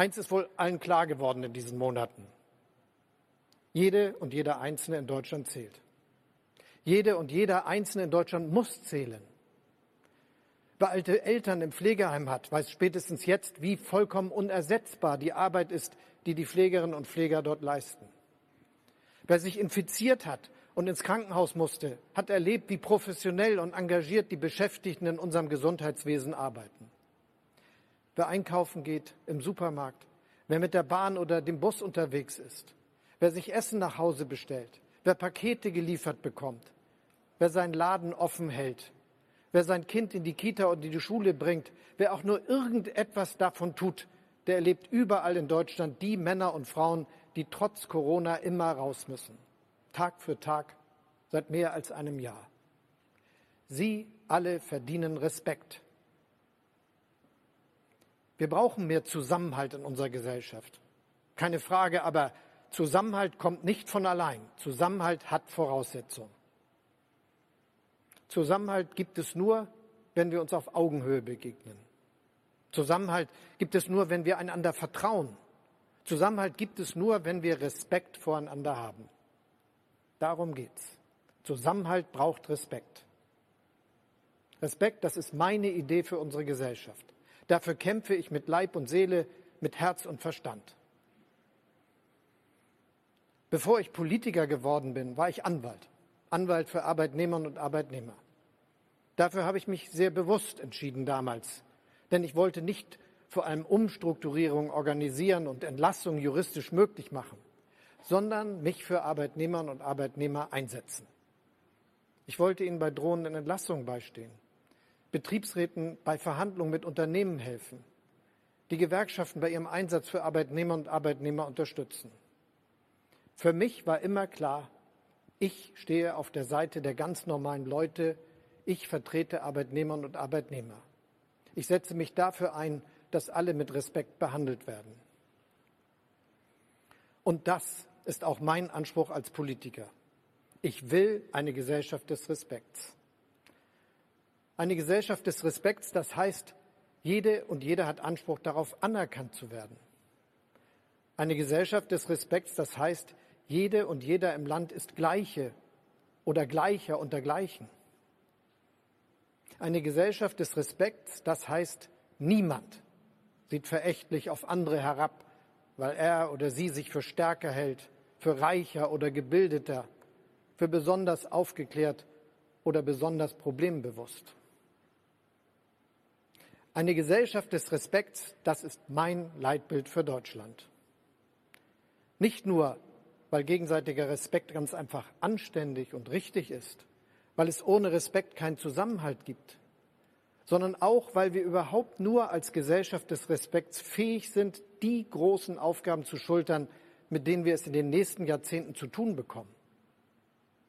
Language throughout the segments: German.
Eins ist wohl allen klar geworden in diesen Monaten. Jede und jeder Einzelne in Deutschland zählt. Jede und jeder Einzelne in Deutschland muss zählen. Wer alte Eltern im Pflegeheim hat, weiß spätestens jetzt, wie vollkommen unersetzbar die Arbeit ist, die die Pflegerinnen und Pfleger dort leisten. Wer sich infiziert hat und ins Krankenhaus musste, hat erlebt, wie professionell und engagiert die Beschäftigten in unserem Gesundheitswesen arbeiten. Wer einkaufen geht im Supermarkt, wer mit der Bahn oder dem Bus unterwegs ist, wer sich Essen nach Hause bestellt, wer Pakete geliefert bekommt, wer seinen Laden offen hält, wer sein Kind in die Kita und in die Schule bringt, wer auch nur irgendetwas davon tut, der erlebt überall in Deutschland die Männer und Frauen, die trotz Corona immer raus müssen. Tag für Tag, seit mehr als einem Jahr. Sie alle verdienen Respekt. Wir brauchen mehr Zusammenhalt in unserer Gesellschaft. Keine Frage, aber Zusammenhalt kommt nicht von allein. Zusammenhalt hat Voraussetzungen. Zusammenhalt gibt es nur, wenn wir uns auf Augenhöhe begegnen. Zusammenhalt gibt es nur, wenn wir einander vertrauen. Zusammenhalt gibt es nur, wenn wir Respekt voreinander haben. Darum geht's. Zusammenhalt braucht Respekt. Respekt, das ist meine Idee für unsere Gesellschaft. Dafür kämpfe ich mit Leib und Seele, mit Herz und Verstand. Bevor ich Politiker geworden bin, war ich Anwalt. Anwalt für Arbeitnehmerinnen und Arbeitnehmer. Dafür habe ich mich sehr bewusst entschieden damals, denn ich wollte nicht vor allem Umstrukturierung organisieren und Entlassung juristisch möglich machen, sondern mich für Arbeitnehmerinnen und Arbeitnehmer einsetzen. Ich wollte ihnen bei drohenden Entlassungen beistehen, Betriebsräten bei Verhandlungen mit Unternehmen helfen, die Gewerkschaften bei ihrem Einsatz für Arbeitnehmer und Arbeitnehmer unterstützen. Für mich war immer klar, ich stehe auf der Seite der ganz normalen Leute. Ich vertrete Arbeitnehmerinnen und Arbeitnehmer. Ich setze mich dafür ein, dass alle mit Respekt behandelt werden. Und das ist auch mein Anspruch als Politiker. Ich will eine Gesellschaft des Respekts. Eine Gesellschaft des Respekts, das heißt, jede und jeder hat Anspruch darauf, anerkannt zu werden. Eine Gesellschaft des Respekts, das heißt, jede und jeder im Land ist Gleiche oder Gleicher unter Gleichen. Eine Gesellschaft des Respekts, das heißt, niemand sieht verächtlich auf andere herab, weil er oder sie sich für stärker hält, für reicher oder gebildeter, für besonders aufgeklärt oder besonders problembewusst. Eine Gesellschaft des Respekts, das ist mein Leitbild für Deutschland. Nicht nur weil gegenseitiger Respekt ganz einfach anständig und richtig ist, weil es ohne Respekt keinen Zusammenhalt gibt, sondern auch, weil wir überhaupt nur als Gesellschaft des Respekts fähig sind, die großen Aufgaben zu schultern, mit denen wir es in den nächsten Jahrzehnten zu tun bekommen.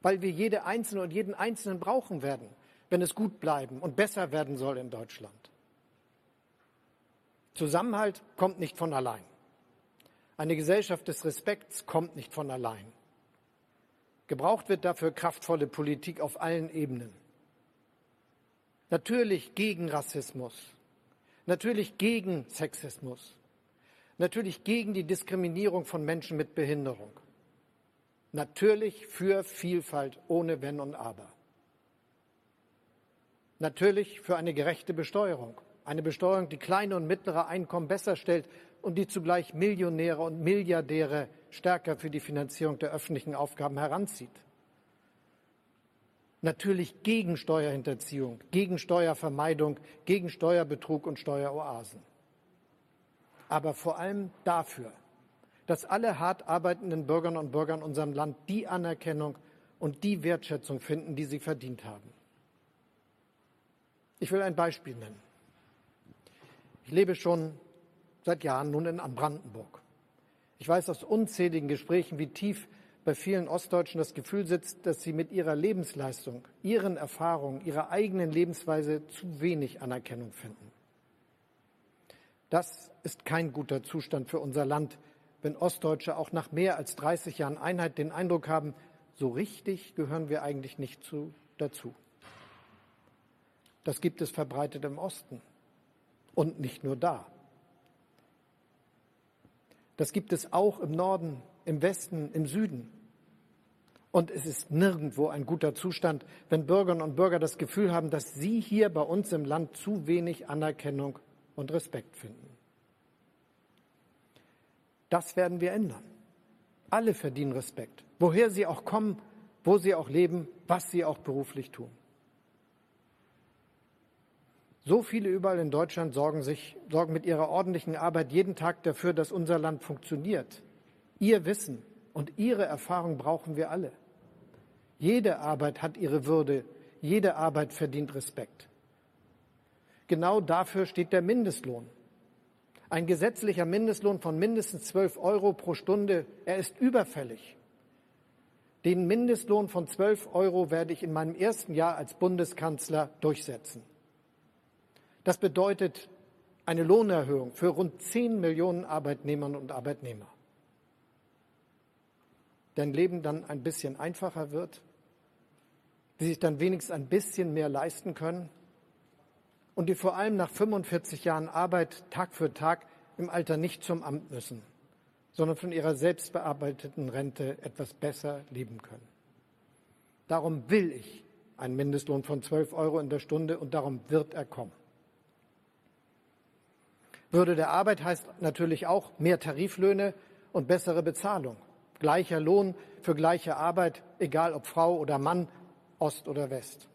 Weil wir jede Einzelne und jeden Einzelnen brauchen werden, wenn es gut bleiben und besser werden soll in Deutschland. Zusammenhalt kommt nicht von allein. Eine Gesellschaft des Respekts kommt nicht von allein. Gebraucht wird dafür kraftvolle Politik auf allen Ebenen. Natürlich gegen Rassismus, natürlich gegen Sexismus, natürlich gegen die Diskriminierung von Menschen mit Behinderung, natürlich für Vielfalt ohne Wenn und Aber, natürlich für eine gerechte Besteuerung, eine Besteuerung, die kleine und mittlere Einkommen besser stellt und die zugleich Millionäre und Milliardäre stärker für die Finanzierung der öffentlichen Aufgaben heranzieht. Natürlich gegen Steuerhinterziehung, gegen Steuervermeidung, gegen Steuerbetrug und Steueroasen. Aber vor allem dafür, dass alle hart arbeitenden Bürgerinnen und Bürger in unserem Land die Anerkennung und die Wertschätzung finden, die sie verdient haben. Ich will ein Beispiel nennen. Ich lebe schon seit Jahren nun in Brandenburg. Ich weiß aus unzähligen Gesprächen, wie tief bei vielen Ostdeutschen das Gefühl sitzt, dass sie mit ihrer Lebensleistung, ihren Erfahrungen, ihrer eigenen Lebensweise zu wenig Anerkennung finden. Das ist kein guter Zustand für unser Land, wenn Ostdeutsche auch nach mehr als 30 Jahren Einheit den Eindruck haben, so richtig gehören wir eigentlich nicht zu, dazu. Das gibt es verbreitet im Osten. Und nicht nur da. Das gibt es auch im Norden, im Westen, im Süden. Und es ist nirgendwo ein guter Zustand, wenn Bürgerinnen und Bürger das Gefühl haben, dass sie hier bei uns im Land zu wenig Anerkennung und Respekt finden. Das werden wir ändern. Alle verdienen Respekt, woher sie auch kommen, wo sie auch leben, was sie auch beruflich tun. So viele überall in Deutschland sorgen, sich, sorgen mit ihrer ordentlichen Arbeit jeden Tag dafür, dass unser Land funktioniert. Ihr Wissen und Ihre Erfahrung brauchen wir alle. Jede Arbeit hat ihre Würde, jede Arbeit verdient Respekt. Genau dafür steht der Mindestlohn. Ein gesetzlicher Mindestlohn von mindestens 12 Euro pro Stunde, er ist überfällig. Den Mindestlohn von 12 Euro werde ich in meinem ersten Jahr als Bundeskanzler durchsetzen. Das bedeutet eine Lohnerhöhung für rund 10 Millionen Arbeitnehmerinnen und Arbeitnehmer. Deren Leben dann ein bisschen einfacher wird, die sich dann wenigstens ein bisschen mehr leisten können und die vor allem nach 45 Jahren Arbeit Tag für Tag im Alter nicht zum Amt müssen, sondern von ihrer selbstbearbeiteten Rente etwas besser leben können. Darum will ich einen Mindestlohn von 12 Euro in der Stunde und darum wird er kommen. Würde der Arbeit heißt natürlich auch mehr Tariflöhne und bessere Bezahlung. Gleicher Lohn für gleiche Arbeit, egal ob Frau oder Mann, Ost oder West.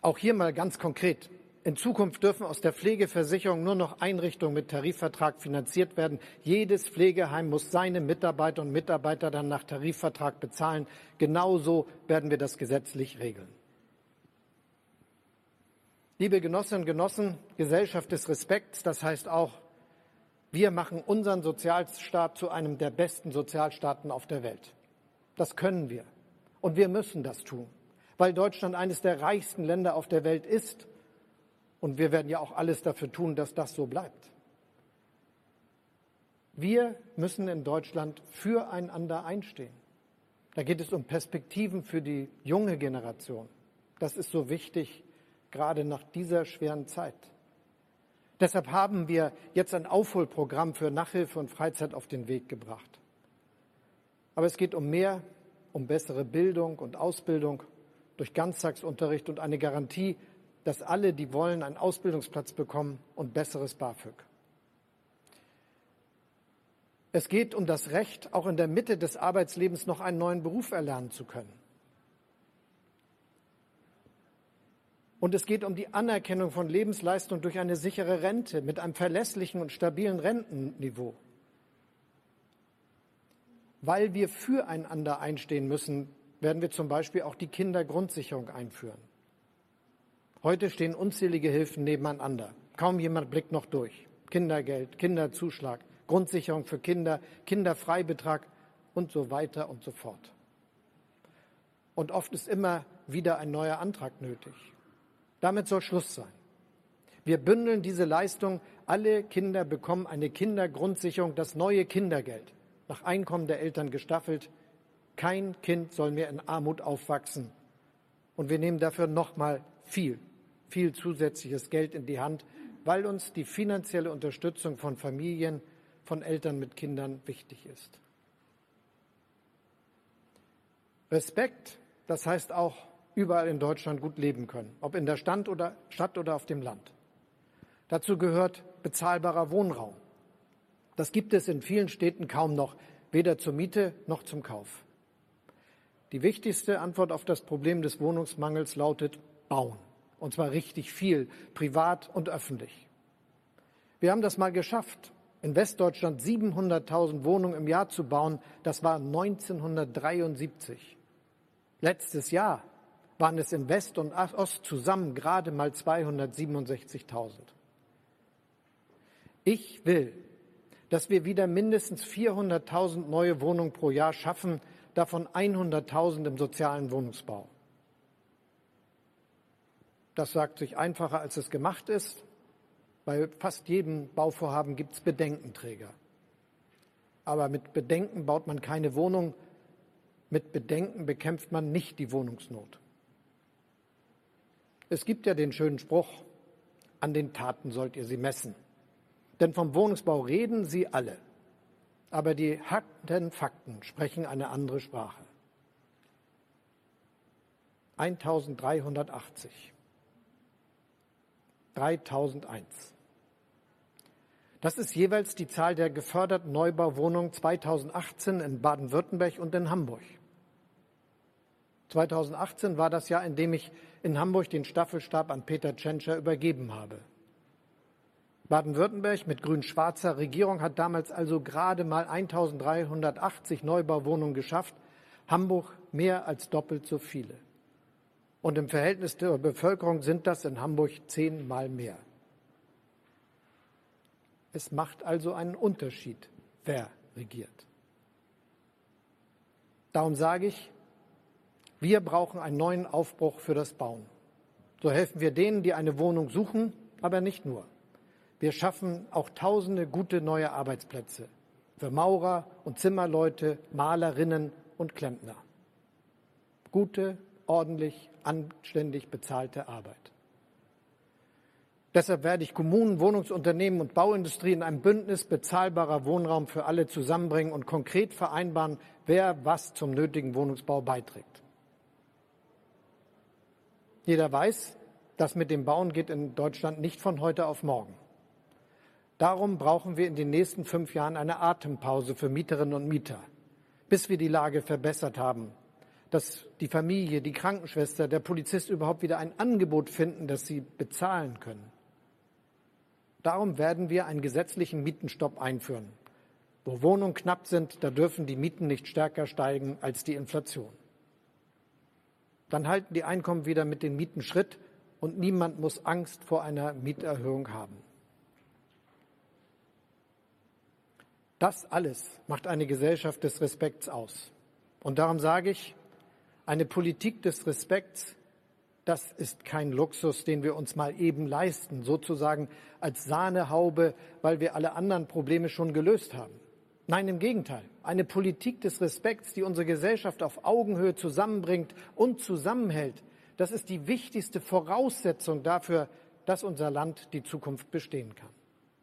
Auch hier mal ganz konkret. In Zukunft dürfen aus der Pflegeversicherung nur noch Einrichtungen mit Tarifvertrag finanziert werden. Jedes Pflegeheim muss seine Mitarbeiter und Mitarbeiter dann nach Tarifvertrag bezahlen. Genauso werden wir das gesetzlich regeln. Liebe Genossinnen und Genossen, Gesellschaft des Respekts, das heißt auch, wir machen unseren Sozialstaat zu einem der besten Sozialstaaten auf der Welt. Das können wir. Und wir müssen das tun, weil Deutschland eines der reichsten Länder auf der Welt ist. Und wir werden ja auch alles dafür tun, dass das so bleibt. Wir müssen in Deutschland füreinander einstehen. Da geht es um Perspektiven für die junge Generation. Das ist so wichtig gerade nach dieser schweren Zeit. Deshalb haben wir jetzt ein Aufholprogramm für Nachhilfe und Freizeit auf den Weg gebracht. Aber es geht um mehr, um bessere Bildung und Ausbildung durch Ganztagsunterricht und eine Garantie, dass alle, die wollen, einen Ausbildungsplatz bekommen und besseres BAföG. Es geht um das Recht, auch in der Mitte des Arbeitslebens noch einen neuen Beruf erlernen zu können. Und es geht um die Anerkennung von Lebensleistung durch eine sichere Rente mit einem verlässlichen und stabilen Rentenniveau. Weil wir füreinander einstehen müssen, werden wir zum Beispiel auch die Kindergrundsicherung einführen. Heute stehen unzählige Hilfen nebeneinander. Kaum jemand blickt noch durch. Kindergeld, Kinderzuschlag, Grundsicherung für Kinder, Kinderfreibetrag und so weiter und so fort. Und oft ist immer wieder ein neuer Antrag nötig. Damit soll Schluss sein. Wir bündeln diese Leistung. Alle Kinder bekommen eine Kindergrundsicherung, das neue Kindergeld, nach Einkommen der Eltern gestaffelt. Kein Kind soll mehr in Armut aufwachsen. Und wir nehmen dafür nochmal viel, viel zusätzliches Geld in die Hand, weil uns die finanzielle Unterstützung von Familien, von Eltern mit Kindern wichtig ist. Respekt, das heißt auch überall in Deutschland gut leben können, ob in der Stadt oder, Stadt oder auf dem Land. Dazu gehört bezahlbarer Wohnraum. Das gibt es in vielen Städten kaum noch, weder zur Miete noch zum Kauf. Die wichtigste Antwort auf das Problem des Wohnungsmangels lautet bauen. Und zwar richtig viel, privat und öffentlich. Wir haben das mal geschafft, in Westdeutschland 700.000 Wohnungen im Jahr zu bauen. Das war 1973. Letztes Jahr waren es in West und Ost zusammen gerade mal 267.000. Ich will, dass wir wieder mindestens 400.000 neue Wohnungen pro Jahr schaffen, davon 100.000 im sozialen Wohnungsbau. Das sagt sich einfacher, als es gemacht ist. Bei fast jedem Bauvorhaben gibt es Bedenkenträger. Aber mit Bedenken baut man keine Wohnung, mit Bedenken bekämpft man nicht die Wohnungsnot. Es gibt ja den schönen Spruch, an den Taten sollt ihr sie messen. Denn vom Wohnungsbau reden sie alle. Aber die harten Fakten sprechen eine andere Sprache. 1380. 3001. Das ist jeweils die Zahl der geförderten Neubauwohnungen 2018 in Baden-Württemberg und in Hamburg. 2018 war das Jahr, in dem ich in Hamburg den Staffelstab an Peter Tschentscher übergeben habe. Baden-Württemberg mit grün-schwarzer Regierung hat damals also gerade mal 1380 Neubauwohnungen geschafft, Hamburg mehr als doppelt so viele. Und im Verhältnis der Bevölkerung sind das in Hamburg zehnmal mehr. Es macht also einen Unterschied, wer regiert. Darum sage ich, wir brauchen einen neuen Aufbruch für das Bauen. So helfen wir denen, die eine Wohnung suchen, aber nicht nur. Wir schaffen auch tausende gute neue Arbeitsplätze für Maurer und Zimmerleute, Malerinnen und Klempner. Gute, ordentlich, anständig bezahlte Arbeit. Deshalb werde ich Kommunen, Wohnungsunternehmen und Bauindustrie in einem Bündnis bezahlbarer Wohnraum für alle zusammenbringen und konkret vereinbaren, wer was zum nötigen Wohnungsbau beiträgt. Jeder weiß, das mit dem Bauen geht in Deutschland nicht von heute auf morgen. Darum brauchen wir in den nächsten fünf Jahren eine Atempause für Mieterinnen und Mieter, bis wir die Lage verbessert haben, dass die Familie, die Krankenschwester, der Polizist überhaupt wieder ein Angebot finden, das sie bezahlen können. Darum werden wir einen gesetzlichen Mietenstopp einführen. Wo Wohnungen knapp sind, da dürfen die Mieten nicht stärker steigen als die Inflation. Dann halten die Einkommen wieder mit den Mieten Schritt und niemand muss Angst vor einer Mieterhöhung haben. Das alles macht eine Gesellschaft des Respekts aus. Und darum sage ich, eine Politik des Respekts, das ist kein Luxus, den wir uns mal eben leisten, sozusagen als Sahnehaube, weil wir alle anderen Probleme schon gelöst haben. Nein, im Gegenteil. Eine Politik des Respekts, die unsere Gesellschaft auf Augenhöhe zusammenbringt und zusammenhält, das ist die wichtigste Voraussetzung dafür, dass unser Land die Zukunft bestehen kann.